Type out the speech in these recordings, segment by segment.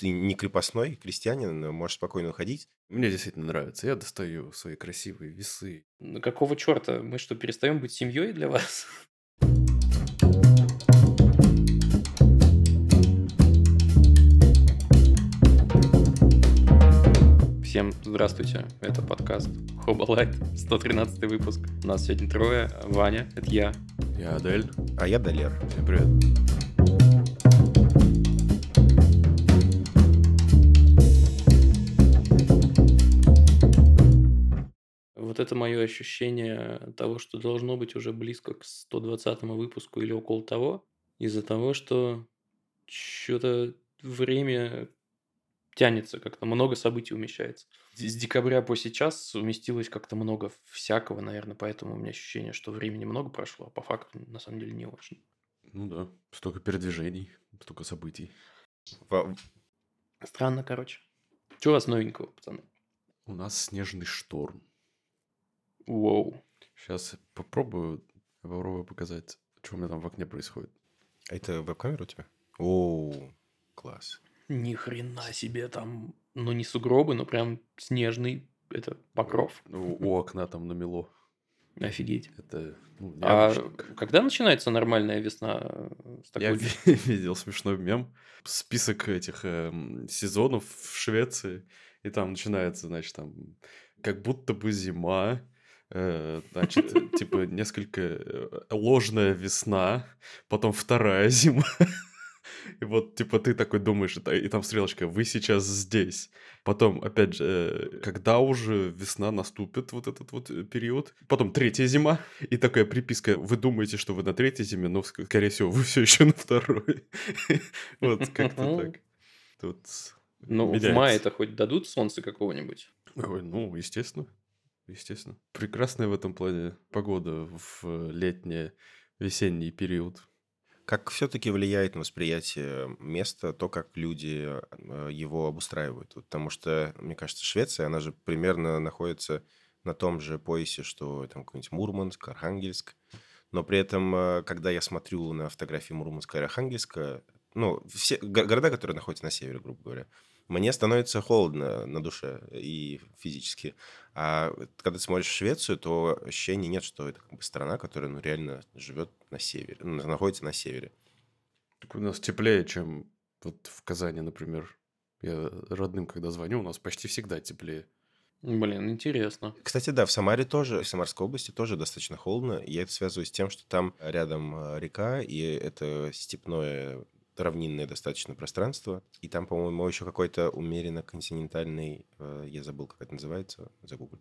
ты не крепостной крестьянин, можешь спокойно уходить. Мне действительно нравится. Я достаю свои красивые весы. Ну, какого черта? Мы что, перестаем быть семьей для вас? Всем здравствуйте, это подкаст Хоба Лайт, 113 выпуск. У нас сегодня трое. Ваня, это я. Я Адель. А я Далер. Всем привет. Вот это мое ощущение того, что должно быть уже близко к 120 выпуску или около того, из-за того, что что-то время тянется, как-то много событий умещается. С декабря по сейчас уместилось как-то много всякого, наверное, поэтому у меня ощущение, что времени много прошло, а по факту на самом деле не очень. Ну да, столько передвижений, столько событий. Странно, короче. Что у вас новенького, пацаны? У нас снежный шторм. Воу. Сейчас попробую, попробую показать, что у меня там в окне происходит. А это веб-камера у тебя? О, класс. Ни хрена себе там, ну не сугробы, но прям снежный, это покров. Ну, у окна там намело. Офигеть. Это ну, А когда начинается нормальная весна э, с Я такой... ви- видел смешной мем. Список этих эм, сезонов в Швеции. И там начинается, значит, там как будто бы зима. Э, значит, типа несколько э, ложная весна, потом вторая зима. И вот, типа, ты такой думаешь, и та- и там стрелочка, вы сейчас здесь. Потом, опять же, э, когда уже весна наступит, вот этот вот период. Потом третья зима, и такая приписка, вы думаете, что вы на третьей зиме, но, ск- скорее всего, вы все еще на второй. Вот как-то так. Тут Ну, в мае-то хоть дадут солнце какого-нибудь? Ну, естественно. Естественно. Прекрасная в этом плане погода в э, летний, весенний период. Как все-таки влияет на восприятие места то, как люди э, его обустраивают? Потому что, мне кажется, Швеция, она же примерно находится на том же поясе, что там какой-нибудь Мурманск, Архангельск. Но при этом, э, когда я смотрю на фотографии Мурманска и Архангельска, ну, все го- города, которые находятся на севере, грубо говоря, мне становится холодно на душе и физически. А когда ты смотришь Швецию, то ощущения нет, что это как бы страна, которая ну, реально живет на севере, ну, находится на севере. Так у нас теплее, чем вот в Казани, например. Я родным, когда звоню, у нас почти всегда теплее. Блин, интересно. Кстати, да, в Самаре тоже, в Самарской области тоже достаточно холодно. И я это связываю с тем, что там рядом э, река, и это степное равнинное достаточно пространство. И там, по-моему, еще какой-то умеренно континентальный, э, я забыл, как это называется, загуглю.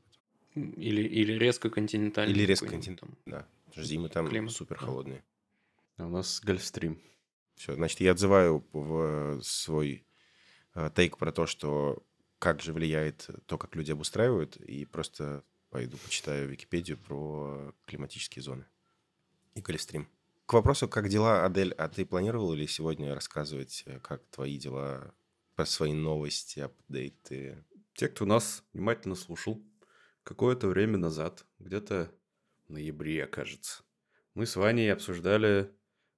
Или, или резко континентальный. Или резко континентальный. Да, потому что зимы там Климат, супер холодные. А у нас гольфстрим. Все, значит, я отзываю в свой э, тейк про то, что как же влияет то, как люди обустраивают, и просто пойду почитаю Википедию про климатические зоны и Гольфстрим. К вопросу, как дела, Адель, а ты планировал ли сегодня рассказывать, э, как твои дела, про свои новости, апдейты? Те, кто нас внимательно слушал, какое-то время назад, где-то в ноябре, кажется, мы с Ваней обсуждали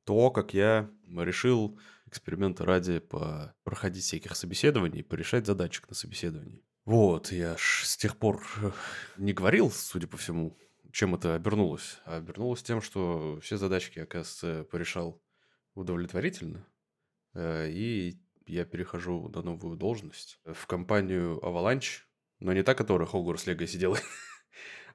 то, как я решил эксперимента ради по проходить всяких собеседований, порешать задачек на собеседовании. Вот, я ж с тех пор э, не говорил, судя по всему, чем это обернулось. А обернулось тем, что все задачки, оказывается, порешал удовлетворительно. Э, И я перехожу на новую должность в компанию Avalanche, но не та, которая Hogwarts Legacy делает,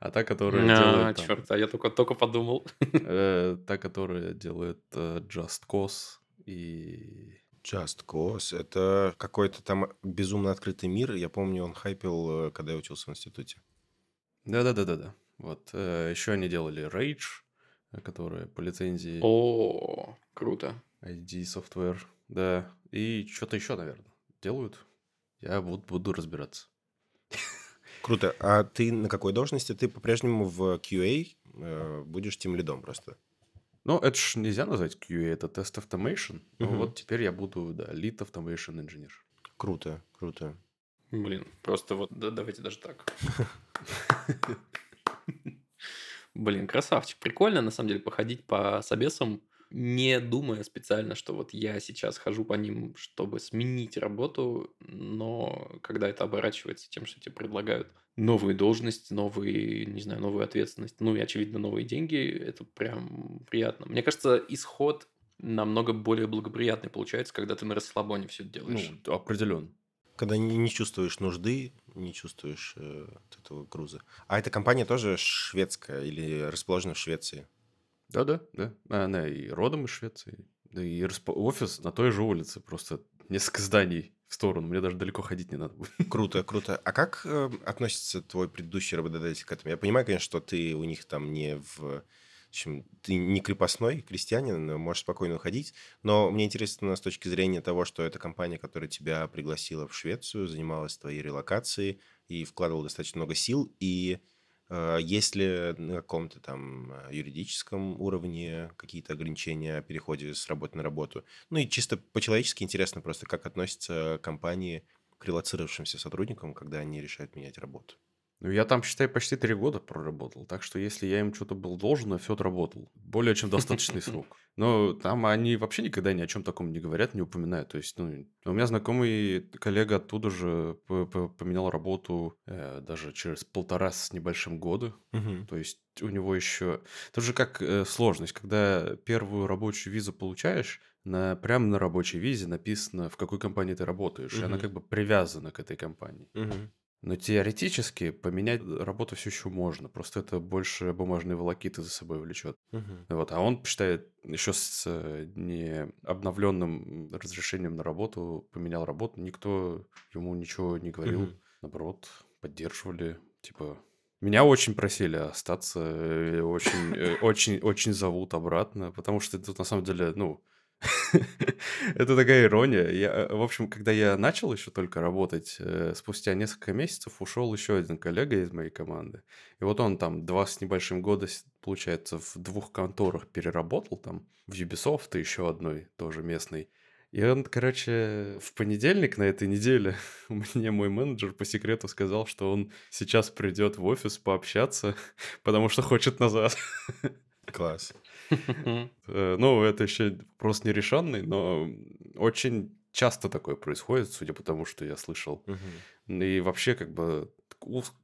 а та, которая А, делает... там, черт, а я только, только подумал. э, Та, которая делает э, Just Cause и... Just Cause. Это какой-то там безумно открытый мир. Я помню, он хайпил, когда я учился в институте. Да-да-да-да-да. Вот. Еще они делали Rage, э, которая по лицензии О, круто. ID Software. Да. И что-то еще, наверное, делают. Я буду, буду разбираться. Круто. А ты на какой должности? Ты по-прежнему в QA э, будешь тем лидом просто? Ну, это ж нельзя назвать QA, это тест automation. Ну, вот теперь я буду, да, lead automation engineer. Круто, круто. Блин, просто вот да, давайте даже так. Блин, красавчик. Прикольно, на самом деле, походить по собесам не думая специально, что вот я сейчас хожу по ним, чтобы сменить работу, но когда это оборачивается тем, что тебе предлагают новые должности, новые, не знаю, новую ответственность, ну и, очевидно, новые деньги, это прям приятно. Мне кажется, исход намного более благоприятный получается, когда ты на расслабоне все это делаешь. Ну, определенно. Когда не, не чувствуешь нужды, не чувствуешь э, вот этого груза. А эта компания тоже шведская или расположена в Швеции? Да-да, да. Она и родом из Швеции. Да и расп- офис на той же улице, просто несколько зданий в сторону. Мне даже далеко ходить не надо. Круто, круто. А как э, относится твой предыдущий работодатель к этому? Я понимаю, конечно, что ты у них там не в... Общем, ты не крепостной крестьянин, можешь спокойно уходить. Но мне интересно с точки зрения того, что это компания, которая тебя пригласила в Швецию, занималась твоей релокацией и вкладывала достаточно много сил. И э, есть ли на каком-то там э, юридическом уровне какие-то ограничения о переходе с работы на работу? Ну и чисто по-человечески интересно просто, как относятся компании к релацировавшимся сотрудникам, когда они решают менять работу. Ну, я там, считай, почти три года проработал. Так что, если я им что-то был должен, я все отработал. Более чем достаточный срок. Но там они вообще никогда ни о чем таком не говорят, не упоминают. То есть, ну, у меня знакомый коллега оттуда же поменял работу э, даже через полтора с небольшим года. Мгм. То есть у него еще... Это же как э, сложность, когда первую рабочую визу получаешь, на, прямо на рабочей визе написано, в какой компании ты работаешь, и она как бы привязана к этой компании. Мгм. Но теоретически поменять работу все еще можно, просто это больше бумажные волокиты за собой влечет. Мгм. Вот, а он считает, еще с э, не обновленным разрешением на работу поменял работу, никто ему ничего не говорил, Мгм. наоборот, поддерживали, типа... Меня очень просили остаться, э, очень, э, очень, очень зовут обратно, потому что тут на самом деле, ну, это такая ирония. Я, э, в общем, когда я начал еще только работать, э, спустя несколько месяцев ушел еще один коллега из моей команды. И вот он там два с небольшим года, получается, в двух конторах переработал, там, в Ubisoft и еще одной, тоже местной. И он, короче, в понедельник на этой неделе мне мой менеджер по секрету сказал, что он сейчас придет в офис пообщаться, потому что хочет назад. Класс. Э, Ну, это еще вопрос нерешенный, но очень часто такое происходит, судя по тому, что я слышал. И вообще, как бы,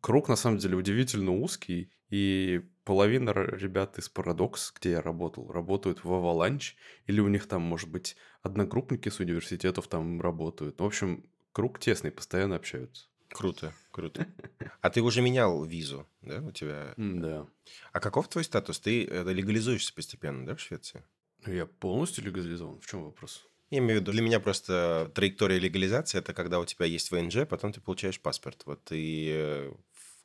круг на самом деле удивительно узкий, и половина ребят из Paradox, где я работал, работают в Avalanche, или у них там, может быть, одногруппники с университетов там работают. В общем, круг тесный, постоянно общаются. Круто, круто. А ты уже менял визу, да, у тебя? Да. А каков твой статус? Ты э, легализуешься постепенно, да, в Швеции? Я полностью легализован. В чем вопрос? Я имею в виду, для меня просто траектория легализации – это когда у тебя есть ВНЖ, потом ты получаешь паспорт. Вот э,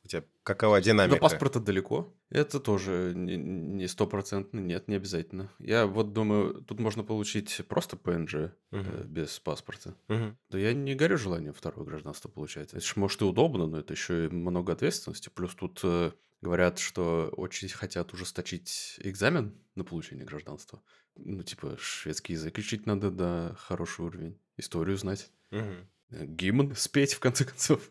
у тебя какова До динамика? паспорта далеко. Это тоже не- стопроцентно, нет, не обязательно. Я вот думаю, тут можно получить просто ПНЖ э, Мгм. без паспорта. Мгм. Да я не горю желанием второе гражданство получать. Это ж, может и удобно, но это еще и много ответственности. Плюс тут э, говорят, что очень хотят ужесточить экзамен на получение гражданства. Ну, типа, шведский язык учить надо, да, хороший уровень. Историю знать. Мгм. Э, Гимн спеть, в конце концов.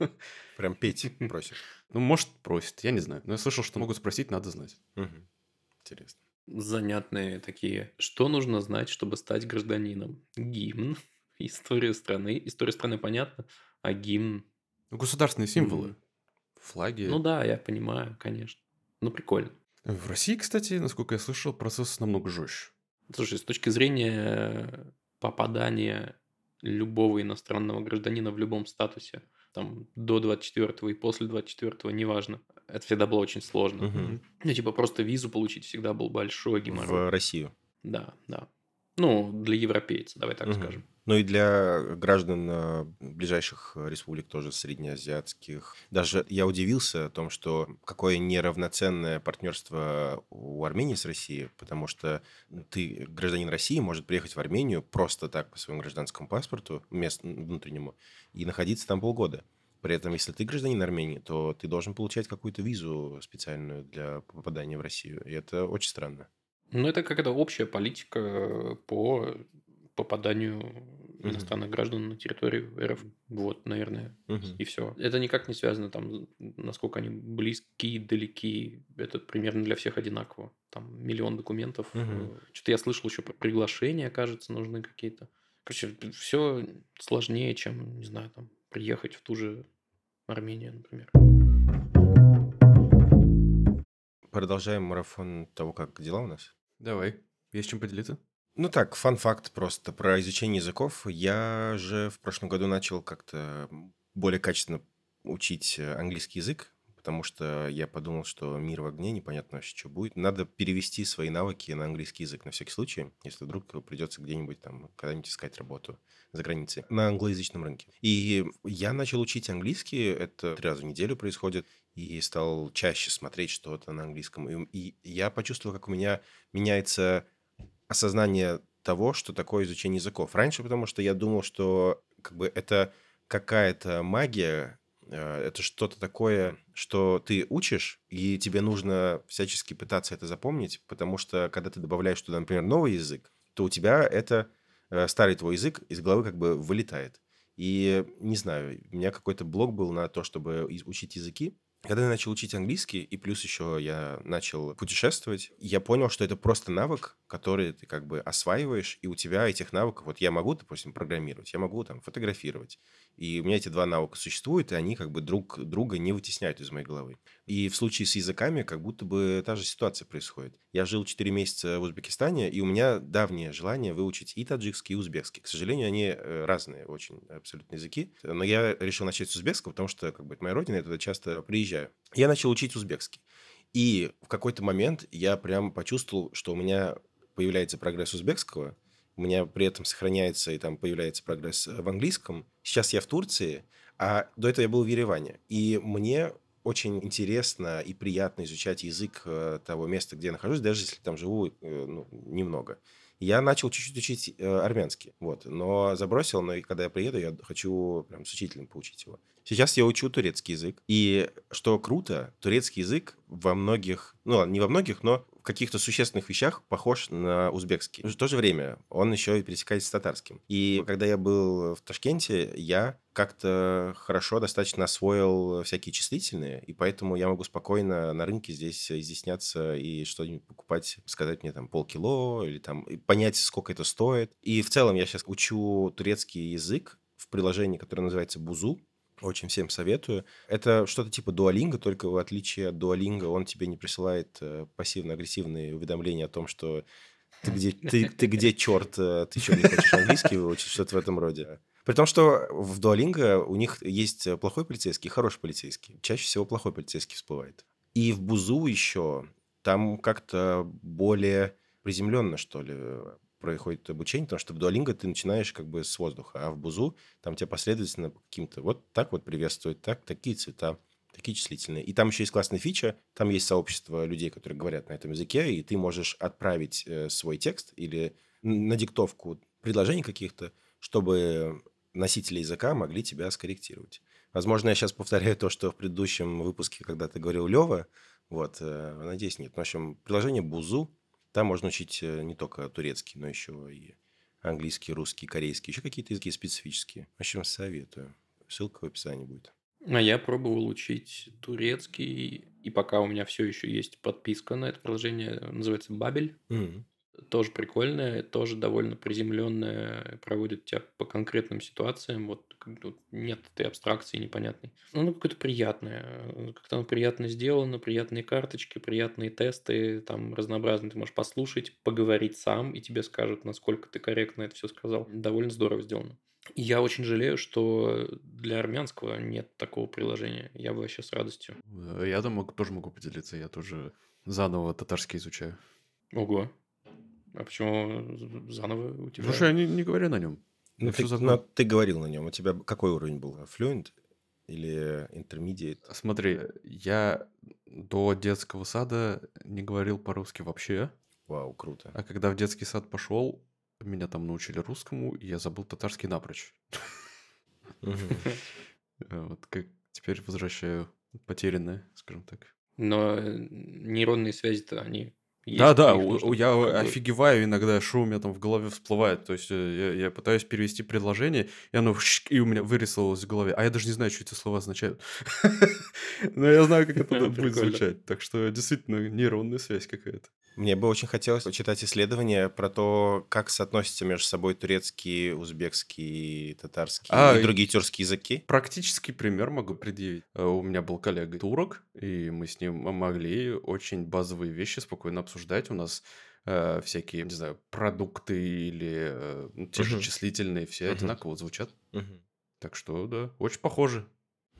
Прям петь просит. Ну, может, просит, я не знаю. Но я слышал, что могут спросить, надо знать. Интересно. Занятные такие. Что нужно знать, чтобы стать гражданином? Гимн, история страны. История страны понятно, а гимн... Ну, государственные символы. Флаги. Ну да, я понимаю, конечно. Ну, прикольно. В России, кстати, насколько я слышал, процесс намного жестче. Слушай, с точки зрения попадания любого иностранного гражданина в любом статусе, там, до 24 и после 24 неважно, это всегда было очень сложно. Мгм. Ну, типа, просто визу получить всегда был большой геморрой. В Россию. Да, да. Ну, для европейца, давай так Мгм. скажем. Ну и для граждан э, ближайших республик тоже среднеазиатских. Даже я удивился о том, что какое неравноценное партнерство у Армении с Россией, потому что ты, гражданин России, может приехать в Армению просто так по своему гражданскому паспорту, мест внутреннему, и находиться там полгода. При этом, если ты гражданин Армении, то ты должен получать какую-то визу специальную для попадания в Россию. И это очень странно. Ну, это какая-то общая политика по попаданию Мгм. иностранных граждан на территории РФ. Вот, наверное, Мгм. и все. Это никак не связано там, насколько они близки, далеки. Это примерно для всех одинаково. Там миллион документов. Мгм. Что-то я слышал еще про приглашения, кажется, нужны какие-то. Короче, все сложнее, чем, не знаю, там, приехать в ту же Армению, например. Продолжаем марафон того, как дела у нас. Давай. Есть чем поделиться? Ну так, фан-факт просто про изучение языков. Я же в прошлом году начал как-то более качественно учить э, английский язык, потому что я подумал, что мир в огне, непонятно вообще, что будет. Надо перевести свои навыки на английский язык на всякий случай, если вдруг придется где-нибудь там когда-нибудь искать работу за границей на англоязычном рынке. И я начал учить английский, это три раза в неделю происходит, и стал чаще смотреть что-то на английском. И, и я почувствовал, как у меня меняется осознание того, что такое изучение языков. Раньше, потому что я думал, что как бы это какая-то магия, э, это что-то такое, что ты учишь, и тебе нужно всячески пытаться это запомнить, потому что когда ты добавляешь туда, например, новый язык, то у тебя это э, старый твой язык из головы как бы вылетает. И не знаю, у меня какой-то блок был на то, чтобы учить языки, когда я начал учить английский, и плюс еще я начал путешествовать, я понял, что это просто навык, который ты как бы осваиваешь, и у тебя этих навыков, вот я могу, допустим, программировать, я могу там фотографировать, и у меня эти два навыка существуют, и они как бы друг друга не вытесняют из моей головы. И в случае с языками как будто бы та же ситуация происходит. Я жил 4 месяца в Узбекистане, и у меня давнее желание выучить и таджикский, и узбекский. К сожалению, они э, разные очень абсолютно языки. Но я решил начать с узбекского, потому что как бы это моя родина, я туда часто приезжаю. Я начал учить узбекский. И в какой-то момент я прям почувствовал, что у меня появляется прогресс узбекского, у меня при этом сохраняется и там появляется прогресс в английском. Сейчас я в Турции, а до этого я был в Ереване. И мне очень интересно и приятно изучать язык э, того места, где я нахожусь, даже если там живу э, ну, немного. Я начал чуть-чуть учить э, армянский, вот, но забросил, но и когда я приеду, я хочу прям с учителем поучить его. Сейчас я учу турецкий язык, и что круто, турецкий язык во многих, ну, не во многих, но каких-то существенных вещах похож на узбекский. В то же время он еще и пересекается с татарским. И когда я был в Ташкенте, я как-то хорошо достаточно освоил всякие числительные, и поэтому я могу спокойно на рынке здесь изъясняться и что-нибудь покупать, сказать мне там полкило или там понять, сколько это стоит. И в целом я сейчас учу турецкий язык в приложении, которое называется Бузу. Очень всем советую. Это что-то типа дуалинга, только в отличие от дуалинга он тебе не присылает э, пассивно-агрессивные уведомления о том, что ты где, ты, ты где, черт, э, ты что, не хочешь английский выучить, что-то в этом роде. При том, что в Дуолинго у них есть плохой полицейский и хороший полицейский. Чаще всего плохой полицейский всплывает. И в Бузу еще там как-то более приземленно, что ли, происходит обучение, потому что в Дуолинго ты начинаешь как бы с воздуха, а в Бузу там тебя последовательно по каким-то вот так вот приветствуют, так, такие цвета, такие числительные. И там еще есть классная фича, там есть сообщество людей, которые говорят на этом языке, и ты можешь отправить э, свой текст или на диктовку предложений каких-то, чтобы носители языка могли тебя скорректировать. Возможно, я сейчас повторяю то, что в предыдущем выпуске, когда ты говорил Лева, вот, э, надеюсь, нет. В общем, приложение Бузу, там можно учить э, не только турецкий, но еще и английский, русский, корейский, еще какие-то языки специфические. В общем, советую. Ссылка в описании будет. А я пробовал учить турецкий, и пока у меня все еще есть подписка на это приложение, называется Бабель. Мгм. Тоже прикольная, тоже довольно приземленная, проводит тебя по конкретным ситуациям. Вот нет этой абстракции непонятной. Ну, оно какое-то приятное. э, Как-то оно приятно сделано, приятные карточки, приятные тесты, там разнообразные. Ты можешь послушать, поговорить сам, и тебе скажут, насколько ты корректно это все сказал. Довольно здорово сделано. И Я очень жалею, что для армянского нет такого приложения. Я бы вообще с радостью. Э, Я там тоже могу поделиться. Я тоже заново татарский изучаю. Ого. А почему заново у тебя? Слушай, я не, не говорю на нем. Ну, ты, забыл. ты говорил на нем. У тебя какой уровень был? Fluent или intermediate? Смотри, я до детского сада не говорил по-русски вообще, Вау, круто. а когда в детский сад пошел, меня там научили русскому, и я забыл татарский напрочь. Э, Вот как теперь возвращаю потерянное, скажем так. Но э, нейронные связи-то они их у- нужно я как бы... офигеваю иногда, что у меня там в голове всплывает. То есть э, я, я пытаюсь перевести предложение, и оно и у меня вырисовалось в голове. А я даже не знаю, что эти слова означают. Но я знаю, как это будет звучать. Так что действительно нейронная связь какая-то. Мне бы очень хотелось почитать исследования про то, как соотносятся между собой турецкий, узбекский, татарский А, и другие тюркские языки. Практический пример могу предъявить. Э, У меня был коллега турок, и мы с ним могли очень базовые вещи спокойно обсуждать. У нас э, всякие, не знаю, продукты или э, те же числительные, все Мгм. одинаково звучат. Мгм. Так что, да, очень похоже.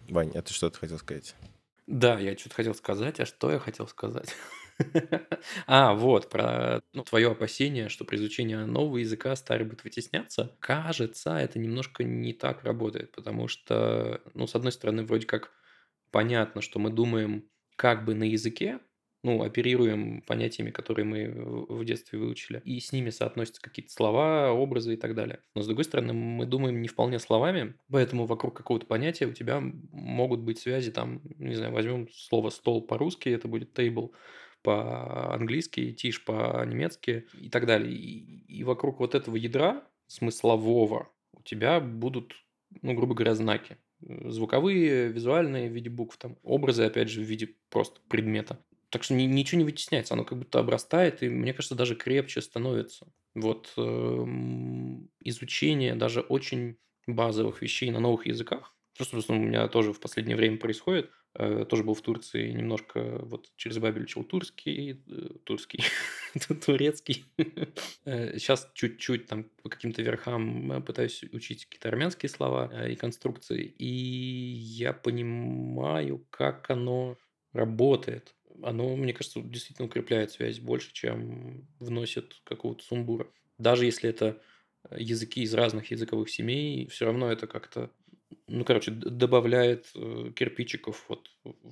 Вань, а ты что-то хотел сказать? Да, я что-то хотел сказать, а что я хотел сказать? А, вот, про ну, твое опасение, что при изучении нового языка старый будет вытесняться. Кажется, это немножко не так работает, потому что, ну, с одной стороны, вроде как понятно, что мы думаем как бы на языке, ну, оперируем понятиями, которые мы в детстве выучили, и с ними соотносятся какие-то слова, образы и так далее. Но, с другой стороны, мы думаем не вполне словами, поэтому вокруг какого-то понятия у тебя могут быть связи, там, не знаю, возьмем слово «стол» по-русски, это будет «table», по-английски, «тиш» по-немецки и так далее. И, и вокруг вот этого ядра смыслового у тебя будут, ну, грубо говоря, знаки. Э, Звуковые, визуальные в виде букв, там, образы, опять же, в виде просто предмета. Так что ни- ничего не вытесняется, оно как будто обрастает, и, мне кажется, даже крепче становится. Вот эм, изучение даже очень базовых вещей на новых языках, что, собственно, у меня тоже в последнее время происходит. Э, Тоже был в Турции немножко, вот через Бабель учил турский, э, турский, турецкий. Сейчас чуть-чуть там по каким-то верхам э, пытаюсь учить какие-то армянские слова э, и конструкции, и я понимаю, как оно работает. Оно, мне кажется, действительно укрепляет связь больше, чем вносит какого-то сумбура. Даже если это э, языки из разных языковых семей, все равно это как-то, ну, короче, добавляет э, кирпичиков вот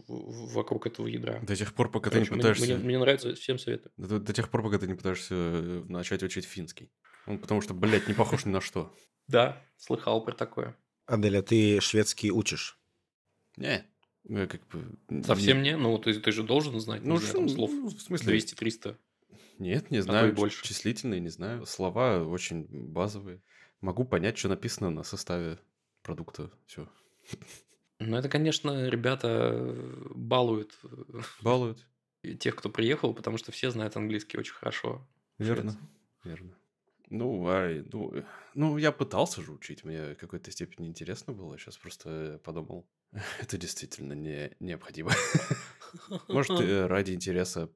вокруг этого ядра. До тех пор, пока ты не Короче, мне, пытаешься... мне- мне нравится, всем советую. До, до тех пор, пока ты не пытаешься э, начать учить финский. Ну, потому что, блядь, не похож ни на что. Да, слыхал про такое. Адель, а ты шведский учишь? Не. Как бы... Совсем не, ну ты, ты же должен знать, Ну, знаю, там слов ну, в смысле... 200-300. Нет, не и знаю. больше. Числительные, не знаю. Слова очень базовые. Могу понять, что написано на составе продукта. Все. Ну, это, конечно, ребята э, балуют Балуют. э, тех, кто приехал, потому что все знают английский очень хорошо. Верно. Верно. Ну, а, ну, э, ну, я пытался же учить, мне в какой-то степени интересно было. Сейчас просто подумал, это действительно не необходимо. Может, э, ради интереса.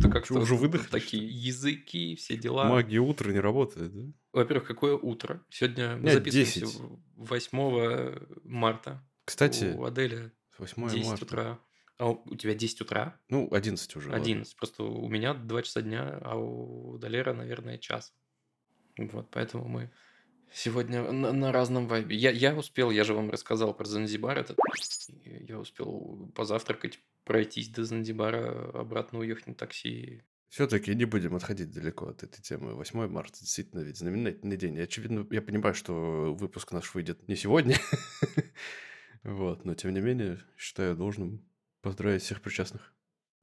Это как-то уже вот выдохлись, такие языки, все дела. Магия утра не работает, да? Во-первых, какое утро? Сегодня мы Нет, записываемся 10. в- 8 марта. Кстати, У Адели 8 10 марта. утра. А у тебя 10 утра? Ну, 11 уже. ладно. 11. Просто у меня 2 часа дня, а у Далера, наверное, час. Вот, поэтому мы сегодня на, на разном вайбе. Я, я успел, я же вам рассказал про Занзибар этот. Я успел позавтракать, пройтись до Занзибара, обратно уехать на такси. Все-таки не будем отходить далеко от этой темы. 8 марта действительно ведь знаменательный день. И, очевидно, я понимаю, что выпуск наш выйдет не сегодня. Вот, но тем не менее, считаю должным поздравить всех причастных.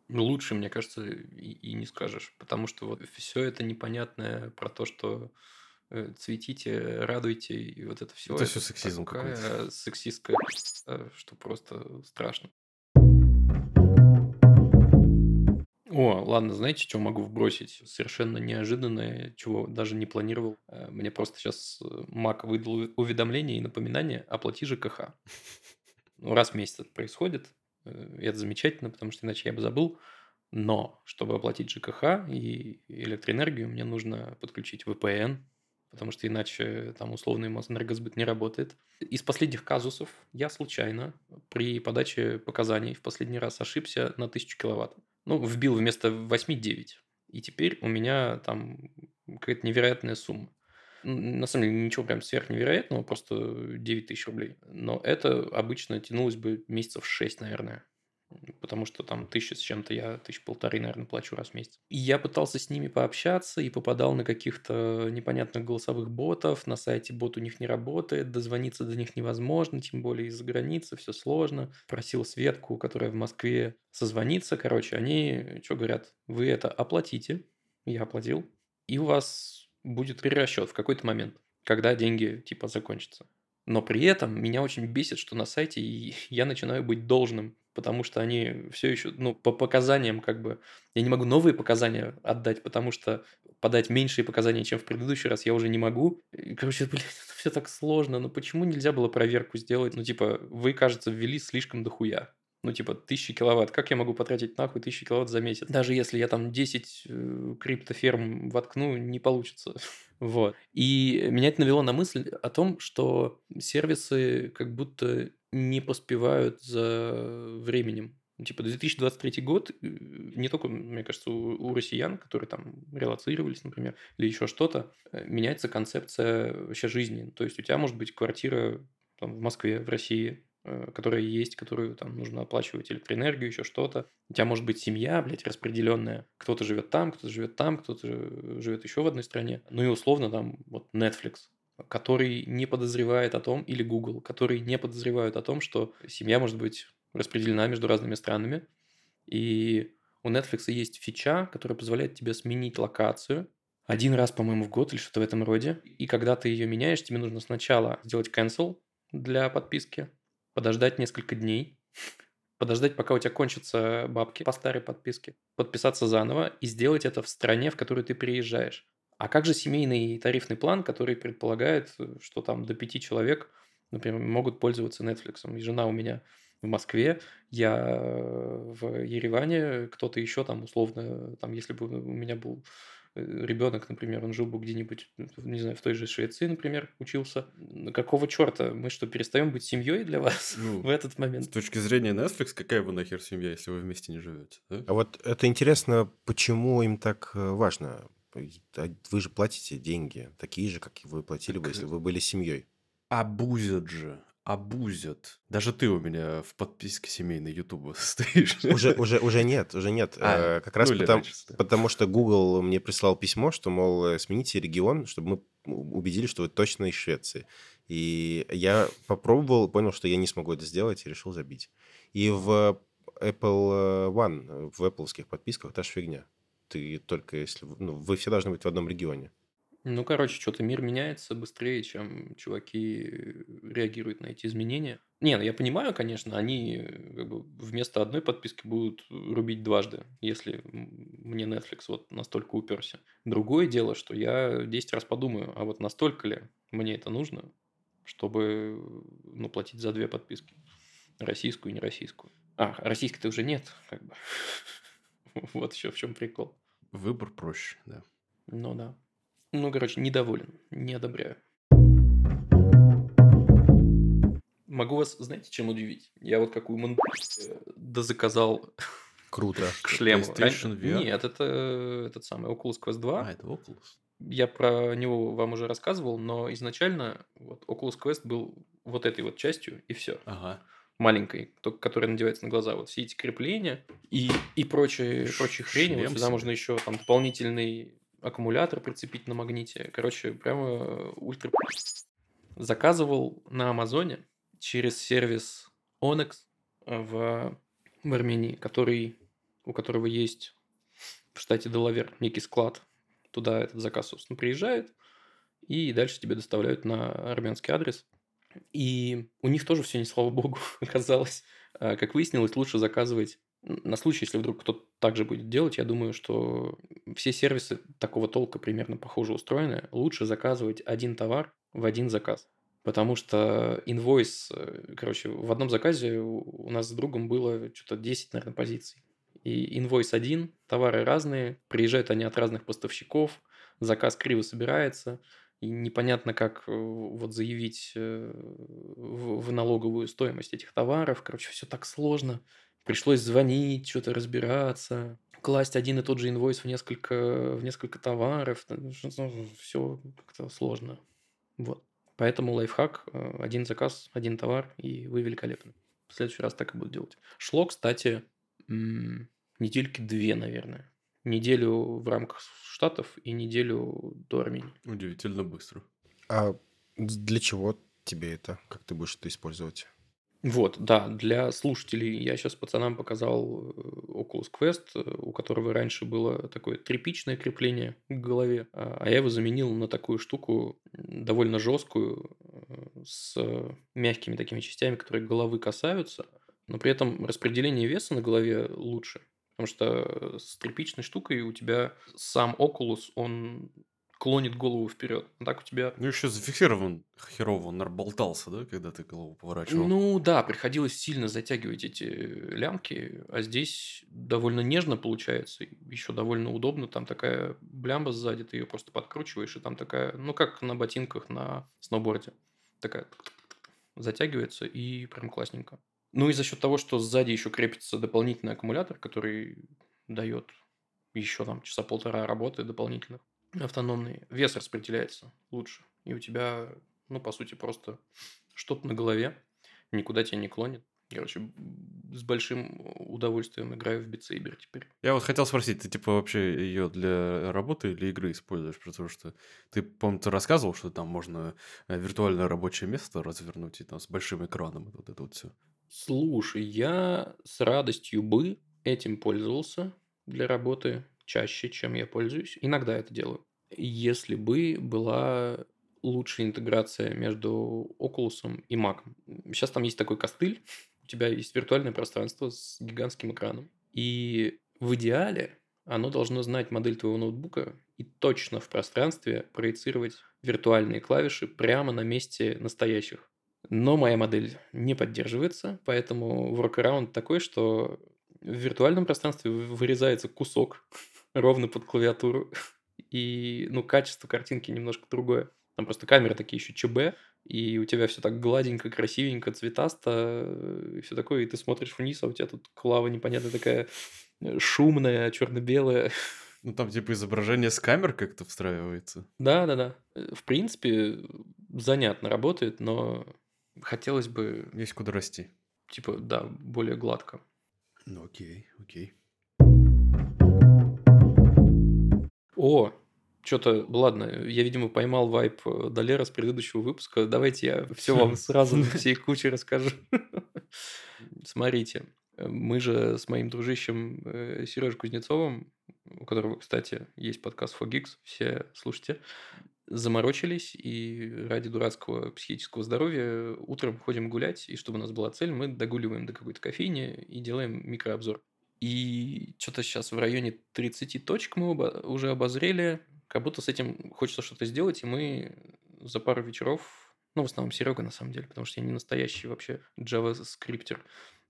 Ну, Лучше, мне кажется, и, и не скажешь. Потому что вот все это непонятное про то, что э, цветите, радуйте, и вот это все. Это всё сексизм такая сексистская, э, что просто страшно. О, ладно, знаете, что могу вбросить? Совершенно неожиданное, чего даже не планировал. Э, Мне просто сейчас Мак выдал уведомление и напоминание «Оплати ЖКХ». Ну, раз в месяц это происходит. Э, это замечательно, потому что иначе я бы забыл. Но, чтобы оплатить ЖКХ и электроэнергию, мне нужно подключить VPN, потому что иначе там условный Мосэнергосбыт не работает. Из последних казусов я случайно при подаче показаний в последний раз ошибся на 1000 киловатт. Ну, вбил вместо 8 9. И теперь у меня там какая-то невероятная сумма. На самом деле ничего прям сверхневероятного, просто 9 тысяч рублей. Но это обычно тянулось бы месяцев 6, наверное. Потому что там тысяча с чем-то, я тысяч полторы, наверное, плачу раз в месяц. И я пытался с ними пообщаться и попадал на каких-то непонятных голосовых ботов, на сайте бот у них не работает, дозвониться до них невозможно, тем более из-за границы, все сложно. Просил Светку, которая в Москве, созвониться, короче, они что говорят, вы это оплатите, я оплатил, и у вас будет перерасчет в какой-то момент, когда деньги типа закончатся. Но при этом меня очень бесит, что на сайте я начинаю быть должным, потому что они все еще, ну, по показаниям как бы... Я не могу новые показания отдать, потому что подать меньшие показания, чем в предыдущий раз, я уже не могу. И, короче, блин, это все так сложно. Ну, почему нельзя было проверку сделать? Ну, типа, вы, кажется, ввели слишком дохуя. Ну, типа, тысячи киловатт. Как я могу потратить нахуй тысячи киловатт за месяц? Даже если я там 10 э, криптоферм воткну, не получится. Вот. И меня это навело на мысль о том, что сервисы как будто не поспевают за временем. Ну, типа 2023 год, э, не только, мне кажется, у, у россиян, которые там релацировались, например, или еще что-то, э, меняется концепция вообще жизни. То есть у тебя может быть квартира там, в Москве, в России, Э, которая есть, которую там нужно оплачивать электроэнергию, еще что-то. У тебя может быть семья, блядь, распределенная. Кто-то живет там, кто-то живет там, кто-то живет еще в одной стране. Ну и условно там вот Netflix, который не подозревает о том, или Google, который не подозревают о том, что семья может быть распределена между разными странами. И у Netflix есть фича, которая позволяет тебе сменить локацию один раз, по-моему, в год или что-то в этом роде. И когда ты ее меняешь, тебе нужно сначала сделать cancel для подписки, подождать несколько дней, подождать, пока у тебя кончатся бабки по старой подписке, подписаться заново и сделать это в стране, в которую ты приезжаешь. А как же семейный тарифный план, который предполагает, что там до пяти человек, например, могут пользоваться Netflix? И жена у меня в Москве, я в Ереване, кто-то еще там условно, там, если бы у меня был Э, ребенок, например, он жил бы где-нибудь, не знаю, в той же Швеции, например, учился. Какого черта? Мы что, перестаем быть семьей для вас ну, в этот момент? С точки зрения Netflix, какая вы нахер семья, если вы вместе не живете? Да? А вот это интересно, почему им так э, важно? А вы же платите деньги, такие же, как и вы платили так... бы, если вы были семьей. Абузят же абузят. Даже ты у меня в подписке семейной Ютуба стоишь. Уже, уже, уже нет, уже нет. А, э, как раз ну, потому, потому что Google мне прислал письмо, что, мол, э, смените регион, чтобы мы убедились, что вы точно из Швеции. И я попробовал, понял, что я не смогу это сделать, и решил забить. И в Apple One, в Apple подписках та же фигня. Ты только если... Ну, вы все должны быть в одном регионе. Ну, короче, что-то мир меняется быстрее, чем чуваки реагируют на эти изменения. Не, ну я понимаю, конечно, они э, как бы вместо одной подписки будут рубить дважды, если мне Netflix вот настолько уперся. Другое дело, что я 10 раз подумаю, а вот настолько ли мне это нужно, чтобы ну, платить за две подписки. Российскую и нероссийскую. А, российской-то уже нет, как бы. Вот еще в чем прикол. Выбор проще, да. Ну да. Ну, короче, недоволен, не одобряю. Могу вас, знаете, чем удивить? Я вот какую мон... дозаказал Круто. к шлему. PlayStation VR? Нет, это этот самый Oculus Quest 2. А, это Oculus? Я про него вам уже рассказывал, но изначально вот Oculus Quest был вот этой вот частью, и все. Ага маленькой, только которая надевается на глаза. Вот все эти крепления и, и прочие, прочие хрени. Вот сюда можно еще там дополнительный аккумулятор прицепить на магните. Короче, прямо ультра... Заказывал на Амазоне через сервис Onyx в, в Армении, который, у которого есть в штате Делавер некий склад. Туда этот заказ, собственно, приезжает, и дальше тебе доставляют на армянский адрес. И у них тоже все не слава богу оказалось. А, как выяснилось, лучше заказывать на случай, если вдруг кто-то так же будет делать, я думаю, что все сервисы такого толка примерно похоже устроены. Лучше заказывать один товар в один заказ. Потому что инвойс, э, короче, в одном заказе у нас с другом было что-то 10, наверное, позиций. И инвойс один, товары разные, приезжают они от разных поставщиков, заказ криво собирается, и непонятно, как э, вот заявить э, в налоговую стоимость этих товаров. Короче, все так сложно. Пришлось звонить, что-то разбираться, класть один и тот же инвойс в несколько, в несколько товаров. Все как-то сложно. Вот. Поэтому лайфхак, э, один заказ, один товар, и вы великолепны. В следующий раз так и буду делать. Шло, кстати, недельки две, наверное. Неделю в рамках Штатов и неделю до Армении. Удивительно быстро. А для чего тебе это? Как ты будешь это использовать? Вот, да, для слушателей я сейчас пацанам показал э, Oculus Quest, э, у которого раньше было такое тряпичное крепление к голове, а а я его заменил на такую штуку довольно жесткую, э, с мягкими такими частями, которые головы касаются, но при этом распределение веса на голове лучше. Потому что с тряпичной штукой у тебя сам Oculus, он клонит голову вперед. А так у тебя... Ну, еще зафиксирован херово, он болтался, да, когда ты голову поворачивал? Ну да, приходилось сильно затягивать эти лямки, а здесь довольно нежно получается, еще довольно удобно. Там такая блямба сзади, ты ее просто подкручиваешь, и там такая, ну как на ботинках на сноуборде, такая затягивается и прям классненько. Ну и за счет того, что сзади еще крепится дополнительный аккумулятор, который дает еще там часа полтора работы дополнительных, автономный, вес распределяется лучше. И у тебя, ну, по сути, просто что-то на голове, никуда тебя не клонит. Короче, с большим удовольствием играю в битсейбер теперь. Я вот хотел спросить, ты типа вообще ее для работы или игры используешь? Потому что ты, помню, ты рассказывал, что там можно э, виртуальное рабочее место развернуть и там с большим экраном вот это вот все. Слушай, я с радостью бы этим пользовался для работы чаще, чем я пользуюсь. Иногда это делаю. Если бы была лучшая интеграция между Oculus и Mac. Сейчас там есть такой костыль, у тебя есть виртуальное пространство с гигантским экраном. И в идеале оно должно знать модель твоего ноутбука и точно в пространстве проецировать виртуальные клавиши прямо на месте настоящих. Но моя модель не поддерживается, поэтому workaround такой, что в виртуальном пространстве вырезается кусок ровно под клавиатуру. И, ну, качество картинки немножко другое. Там просто камеры такие еще ЧБ, и у тебя все так гладенько, красивенько, цветасто, и все такое, и ты смотришь вниз, а у тебя тут клава непонятная такая э, шумная, черно-белая. Ну, там типа изображение с камер как-то встраивается. Да, да, да. В принципе, занятно работает, но хотелось бы... Есть куда расти. Типа, да, более гладко. Ну, окей, окей. О, что-то, ладно, я, видимо, поймал вайп э, Долера с предыдущего выпуска. Давайте я все вам сразу всей кучей расскажу. Смотрите, мы же с моим дружищем э, Сережей Кузнецовым, у которого, кстати, есть подкаст Fogix, все слушайте, заморочились и ради дурацкого психического здоровья утром ходим гулять, и чтобы у нас была цель, мы догуливаем до какой-то кофейни и делаем микрообзор. И что-то сейчас в районе 30 точек мы оба уже обозрели, как будто с этим хочется что-то сделать, и мы за пару вечеров, ну, в основном Серега на самом деле, потому что я не настоящий вообще JavaScripter,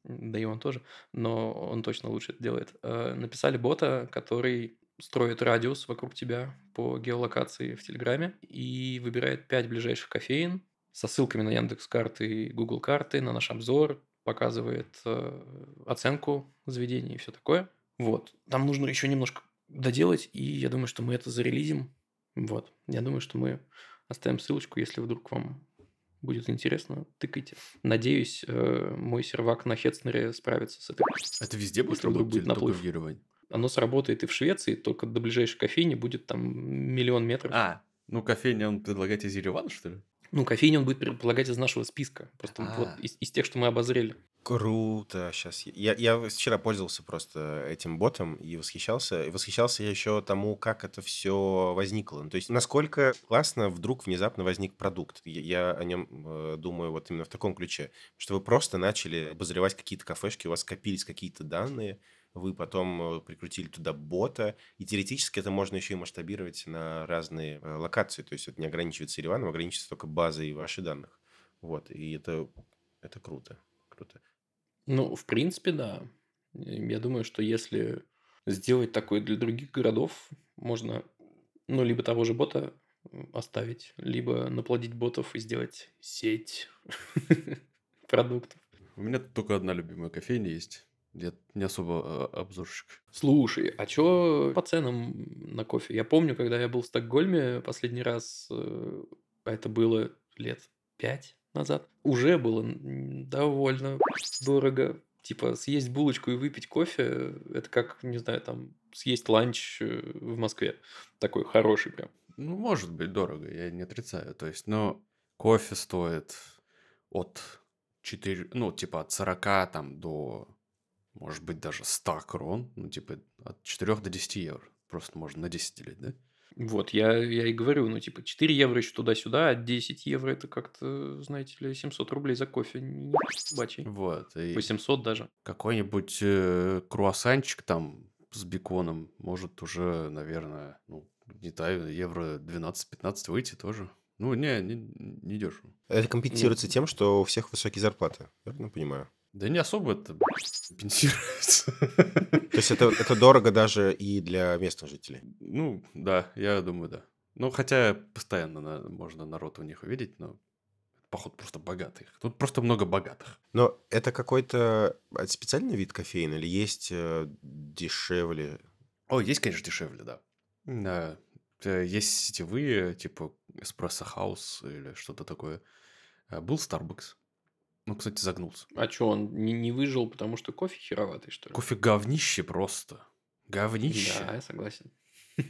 да и он тоже, но он точно лучше это делает. Э, написали бота, который строит радиус вокруг тебя по геолокации в Телеграме и выбирает 5 ближайших кофеин со ссылками на Яндекс карты и Google карты, на наш обзор, показывает э, оценку заведения и все такое. Вот. Там нужно еще немножко доделать, и я думаю, что мы это зарелизим. Вот. Я думаю, что мы оставим ссылочку, если вдруг вам будет интересно, тыкайте. Надеюсь, э, мой сервак на Хетснере справится с этой. Это везде будет Если работать будет или только наплыв. в Ереване? Оно сработает и в Швеции, только до ближайшей кофейни будет там миллион метров. А, ну кофейня он предлагает из Еревана, что ли? Ну, кофейни он будет предполагать из нашего списка. Просто вот А. из, из тех, что мы обозрели. Круто. Сейчас я, я вчера пользовался просто этим ботом и восхищался. И восхищался я еще тому, как это все возникло. Ну, То есть, насколько классно вдруг внезапно возник продукт. Я, я о нем э, думаю вот именно в таком ключе. Что вы просто начали обозревать какие-то кафешки, у вас скопились какие-то данные, вы потом э, прикрутили туда бота, и теоретически это можно еще и масштабировать на разные э, локации. То есть это не ограничивается Ереваном, ограничивается только базой ваших данных. Вот, и это, это круто. Круто. Ну, в принципе, да. Я думаю, что если сделать такое для других городов, можно, ну, либо того же бота оставить, либо наплодить ботов и сделать сеть продуктов. У меня тут только одна любимая кофейня есть. Я не особо э, обзорщик. Слушай, а чё по ценам на кофе? Я помню, когда я был в Стокгольме последний раз, э, а это было лет пять назад, уже было довольно дорого. Типа съесть булочку и выпить кофе, это как, не знаю, там съесть ланч э, в Москве. Такой хороший прям. Ну, может быть, дорого, я не отрицаю. То есть, но кофе стоит от 4, ну, типа от 40 там до, может быть, даже 100 крон, ну, типа от 4 до 10 евро. Просто можно на 10 делить, да? Вот, я, я и говорю, ну, типа, 4 евро еще туда-сюда, а 10 евро это как-то, знаете ли, 700 рублей за кофе. Не бачий. Вот. И 800 даже. какой-нибудь э, круассанчик там с беконом может уже, наверное, ну, не знаю, евро 12-15 выйти тоже. Ну, не, не, не дешево. Это компенсируется тем, что у всех высокие зарплаты. Верно понимаю? Да не особо это компенсируется. То есть это, это дорого даже и для местных жителей. Ну, да, я думаю, да. Ну, хотя постоянно на- можно народ у них увидеть, но походу просто богатых. Тут просто много богатых. Но это какой-то а, специальный вид кофеина или есть э, дешевле? О, есть, конечно, дешевле, да. Да. Э, Есть сетевые, типа Espresso House или что-то такое. А Был Starbucks. Ну, кстати, загнулся. А что, он не, не выжил, потому что кофе хероватый, что ли? Кофе говнище просто. Говнище. Да, я согласен.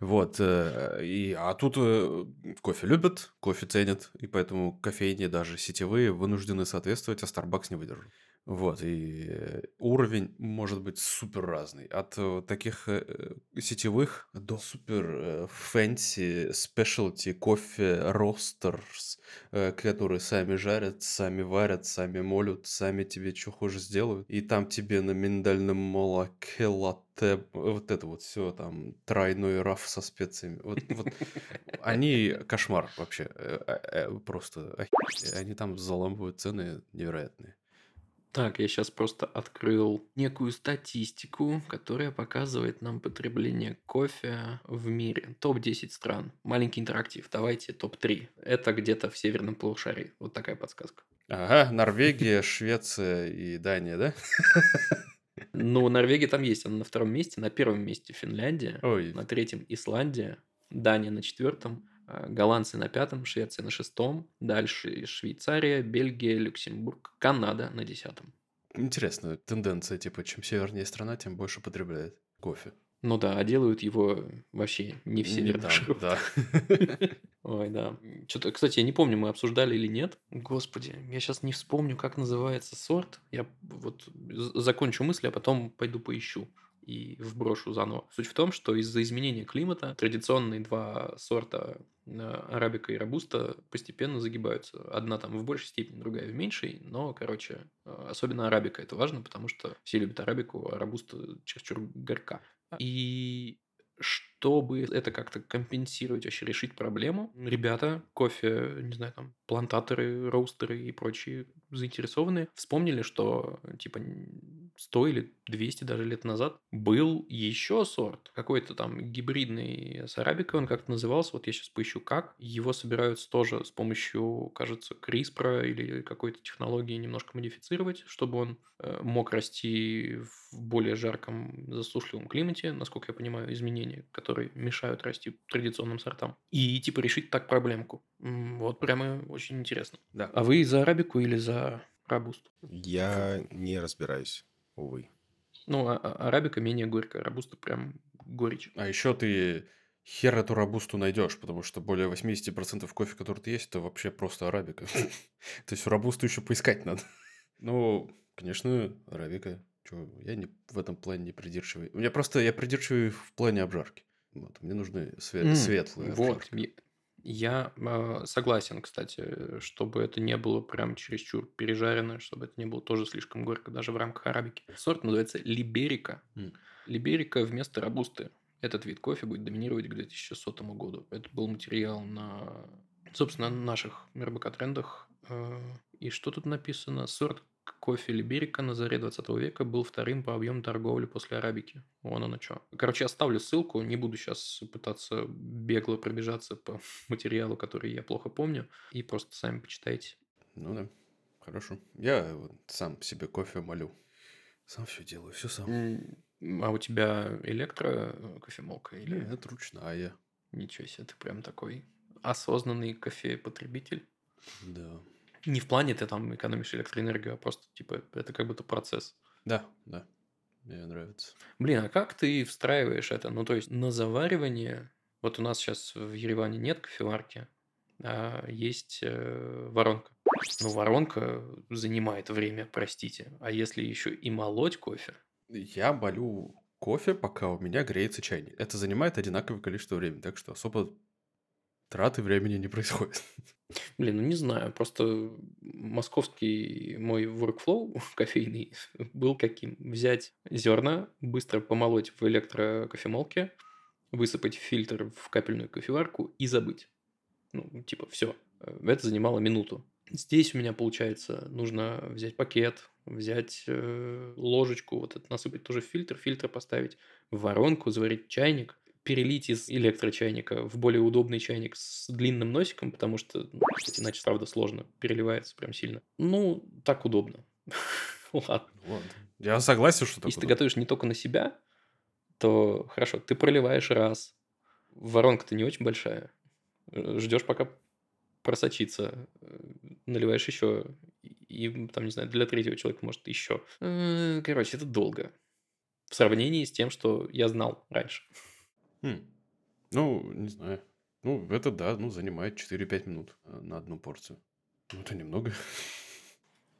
Вот. э, И, а тут э, кофе любят, кофе ценят, и поэтому кофейни даже сетевые вынуждены соответствовать, а Starbucks не выдержит. Вот, и уровень может быть супер разный. От э, таких э, э, сетевых до супер fancy specialty coffee roasters, которые сами жарят, сами варят, сами молют, сами тебе что хочешь сделают. И там тебе на миндальном молоке латте, вот это вот все там тройной раф со специями. Вот, вот они кошмар вообще. Просто они там заламывают цены невероятные. Так, я сейчас просто открыл некую статистику, которая показывает нам потребление кофе в мире. Топ-10 стран. Маленький интерактив. Давайте топ-3. Это где-то в северном полушарии. Вот такая подсказка. Ага, Норвегия, Швеция и Дания, да? Ну, Норвегия там есть. Она на втором месте. На первом месте Финляндия. Ой, На третьем Исландия. Дания на четвертом. А, Голландцы на пятом, Швеция на шестом, дальше Швейцария, Бельгия, Люксембург, Канада на десятом. интересная тенденция, типа, чем севернее страна, тем больше потребляет кофе. Ну да, а делают его вообще не в Не северных там, широтах. да. Ой, да. Что-то, кстати, я не помню, мы обсуждали или нет. Господи, я сейчас не вспомню, как называется сорт. Я вот закончу мысль, а потом пойду поищу и вброшу заново. Суть в том, что из-за изменения климата традиционные два сорта э, арабика и робуста постепенно загибаются. Одна там в большей степени, другая в меньшей, но, короче, э, особенно арабика это важно, потому что все любят арабику, а робуста чересчур горька. И чтобы это как-то компенсировать, вообще решить проблему, ребята, кофе, не знаю, там, плантаторы, роустеры и прочие заинтересованные, вспомнили, что, типа, 100 или 200 даже лет назад был еще сорт, какой-то там гибридный с арабикой, он как-то назывался, вот я сейчас поищу как. Его собираются тоже с помощью, кажется, CRISPR или какой-то технологии немножко модифицировать, чтобы он э, мог расти в более жарком, засушливом климате, насколько я понимаю, изменения, которые мешают расти традиционным сортам. И типа решить так проблемку. Вот прямо очень интересно. Да. А вы за арабику или за робусту? Я не разбираюсь, увы. Ну, а- а- арабика менее горькая, робуста прям горечь. А еще ты хер эту робусту найдешь, потому что более 80% кофе, который ты есть, это вообще просто арабика. То есть робусту еще поискать надо. Ну, конечно, арабика. Чё, я не, в этом плане не придирчивый. У меня просто, я придирчивый в плане обжарки. Вот, мне нужны све- М, светлые Вот. Я а, согласен, кстати, чтобы это не было прям чересчур пережарено, чтобы это не было тоже слишком горько, даже в рамках арабики. Сорт называется Либерика. М. Либерика вместо робусты. Этот вид кофе будет доминировать к 2100 году. Это был материал на, собственно, наших РБК-трендах. Э, И что тут написано? Сорт кофе Либерика на заре 20 века был вторым по объему торговли после арабики. Вон оно что. Короче, оставлю ссылку. Не буду сейчас пытаться бегло пробежаться по материалу, который я плохо помню. И просто сами почитайте. Ну да, хорошо. Я вот сам себе кофе молю. Сам все делаю, все сам. А у тебя электро кофемолка или... Нет, ручная. Ничего себе, ты прям такой осознанный кофе-потребитель. Да. Не в плане ты там экономишь электроэнергию, а просто, типа, это как будто процесс. Да, да. Мне нравится. Блин, а как ты встраиваешь это? Ну, то есть на заваривание... Вот у нас сейчас в Ереване нет кофеварки, а есть э, воронка. Ну, воронка занимает время, простите. А если еще и молоть кофе? Я молю кофе, пока у меня греется чайник. Это занимает одинаковое количество времени, так что особо траты времени не происходит. Блин, ну не знаю, просто московский мой workflow кофейный был каким? Взять зерна, быстро помолоть в электрокофемолке, высыпать фильтр в капельную кофеварку и забыть. Ну, типа, все. Это занимало минуту. Здесь у меня, получается, нужно взять пакет, взять э, ложечку, вот это насыпать тоже фильтр, фильтр поставить в воронку, заварить чайник, перелить из электрочайника в более удобный чайник с длинным носиком, потому что, ну, иначе, правда, сложно, переливается прям сильно. Ну, так удобно. Ладно. Вот. Я согласен, что Если ты готовишь не только на себя, то хорошо, ты проливаешь раз. Воронка-то не очень большая. Э, Ждешь, пока просочиться, э, наливаешь еще, и там, не знаю, для третьего человека, может, еще. Э, короче, это долго. В сравнении с тем, что я знал раньше. Хм. Ну, не знаю. Ну, это да, ну, занимает 4-5 минут э, на одну порцию. Ну, это немного.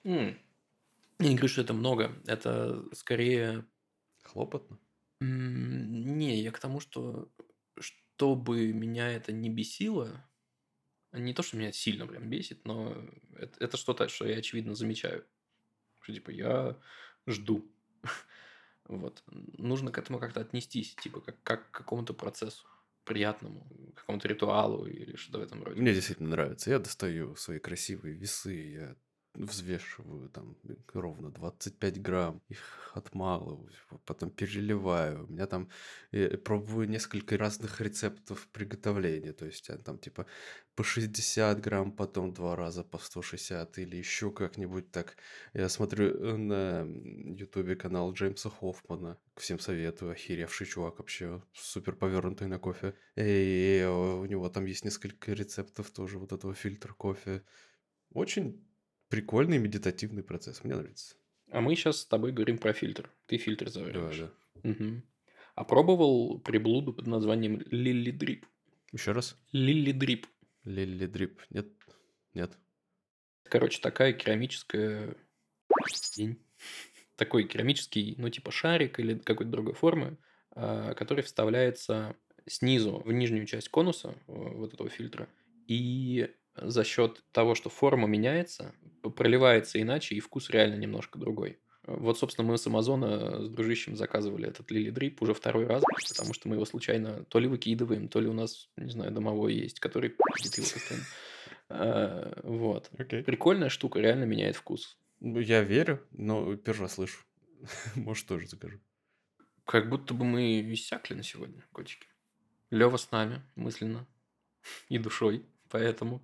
М. Я не говорю, что это много. Это скорее... Хлопотно. М, Не, я к тому, что чтобы меня это не бесило, не то, что меня сильно прям бесит, но это, это что-то, что я очевидно замечаю. Что типа я жду. Вот. Нужно к этому как-то отнестись, типа как, как к какому-то процессу приятному, какому-то ритуалу или что-то в этом роде. Мне действительно нравится. Я достаю свои красивые весы, я взвешиваю там ровно 25 грамм, их отмалываю, потом переливаю. У меня там э, пробую несколько разных рецептов приготовления. То есть а, там типа по 60 грамм, потом два раза по 160 или еще как-нибудь так. Я смотрю э, на ютубе канал Джеймса Хоффмана. Всем советую. Охеревший чувак вообще. Супер повернутый на кофе. И у него там есть несколько рецептов тоже вот этого фильтра кофе. Очень прикольный медитативный процесс. Мне нравится. А мы сейчас с тобой говорим про фильтр. Ты фильтр Да, завариваешь. да. Мгм. А пробовал приблуду под названием Лилли Дрип? Еще раз. Лилли Дрип. Лили Дрип. Нет? Нет. Короче, такая керамическая... Такой керамический, ну, типа шарик или какой-то другой формы, а, который вставляется снизу в нижнюю часть конуса вот этого фильтра. И за счет того, что форма меняется, проливается иначе, и вкус реально немножко другой. Вот, собственно, мы с Амазона с дружищем заказывали этот Лили Дрип уже второй раз, потому что мы его случайно то ли выкидываем, то ли у нас, не знаю, домовой есть, который его постоянно. А, Вот. Окей. Прикольная штука, реально меняет вкус. Ну, я верю, но первый раз слышу. Может, тоже закажу. Как будто бы мы иссякли на сегодня, котики. Лева с нами мысленно и душой. Поэтому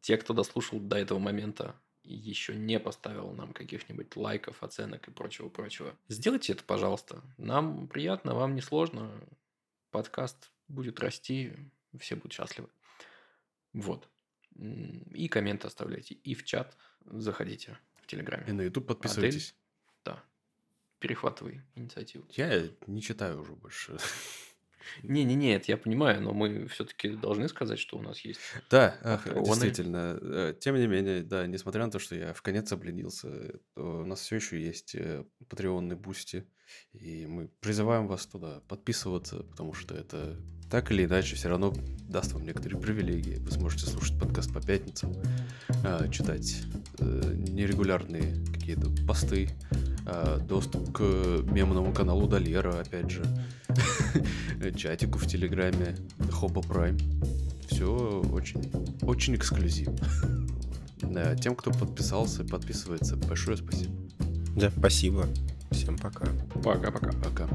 те, кто дослушал до этого момента и еще не поставил нам каких-нибудь лайков, оценок и прочего-прочего, сделайте это, пожалуйста. Нам приятно, вам не сложно. Подкаст будет расти, все будут счастливы. Вот. И комменты оставляйте. И в чат заходите в Телеграме. И на YouTube подписывайтесь. Да. Перехватывай инициативу. Я не читаю уже больше. Не-не-не, это я понимаю, но мы все-таки должны сказать, что у нас есть. Да, ах, действительно. Э, Тем не менее, да, несмотря на то, что я в конец обленился, у нас все еще есть э, Patreon и Boosty. И мы призываем вас туда подписываться, потому что это так или иначе все равно даст вам некоторые привилегии. Вы сможете слушать подкаст по пятницам, а, читать э, нерегулярные какие-то посты, доступ к мемному каналу Долера, опять же, чатику в Телеграме, Хоба Прайм. Все очень, очень эксклюзивно. Да, тем, кто подписался, подписывается, большое спасибо. Да, спасибо. Всем пока. Пока-пока. Пока.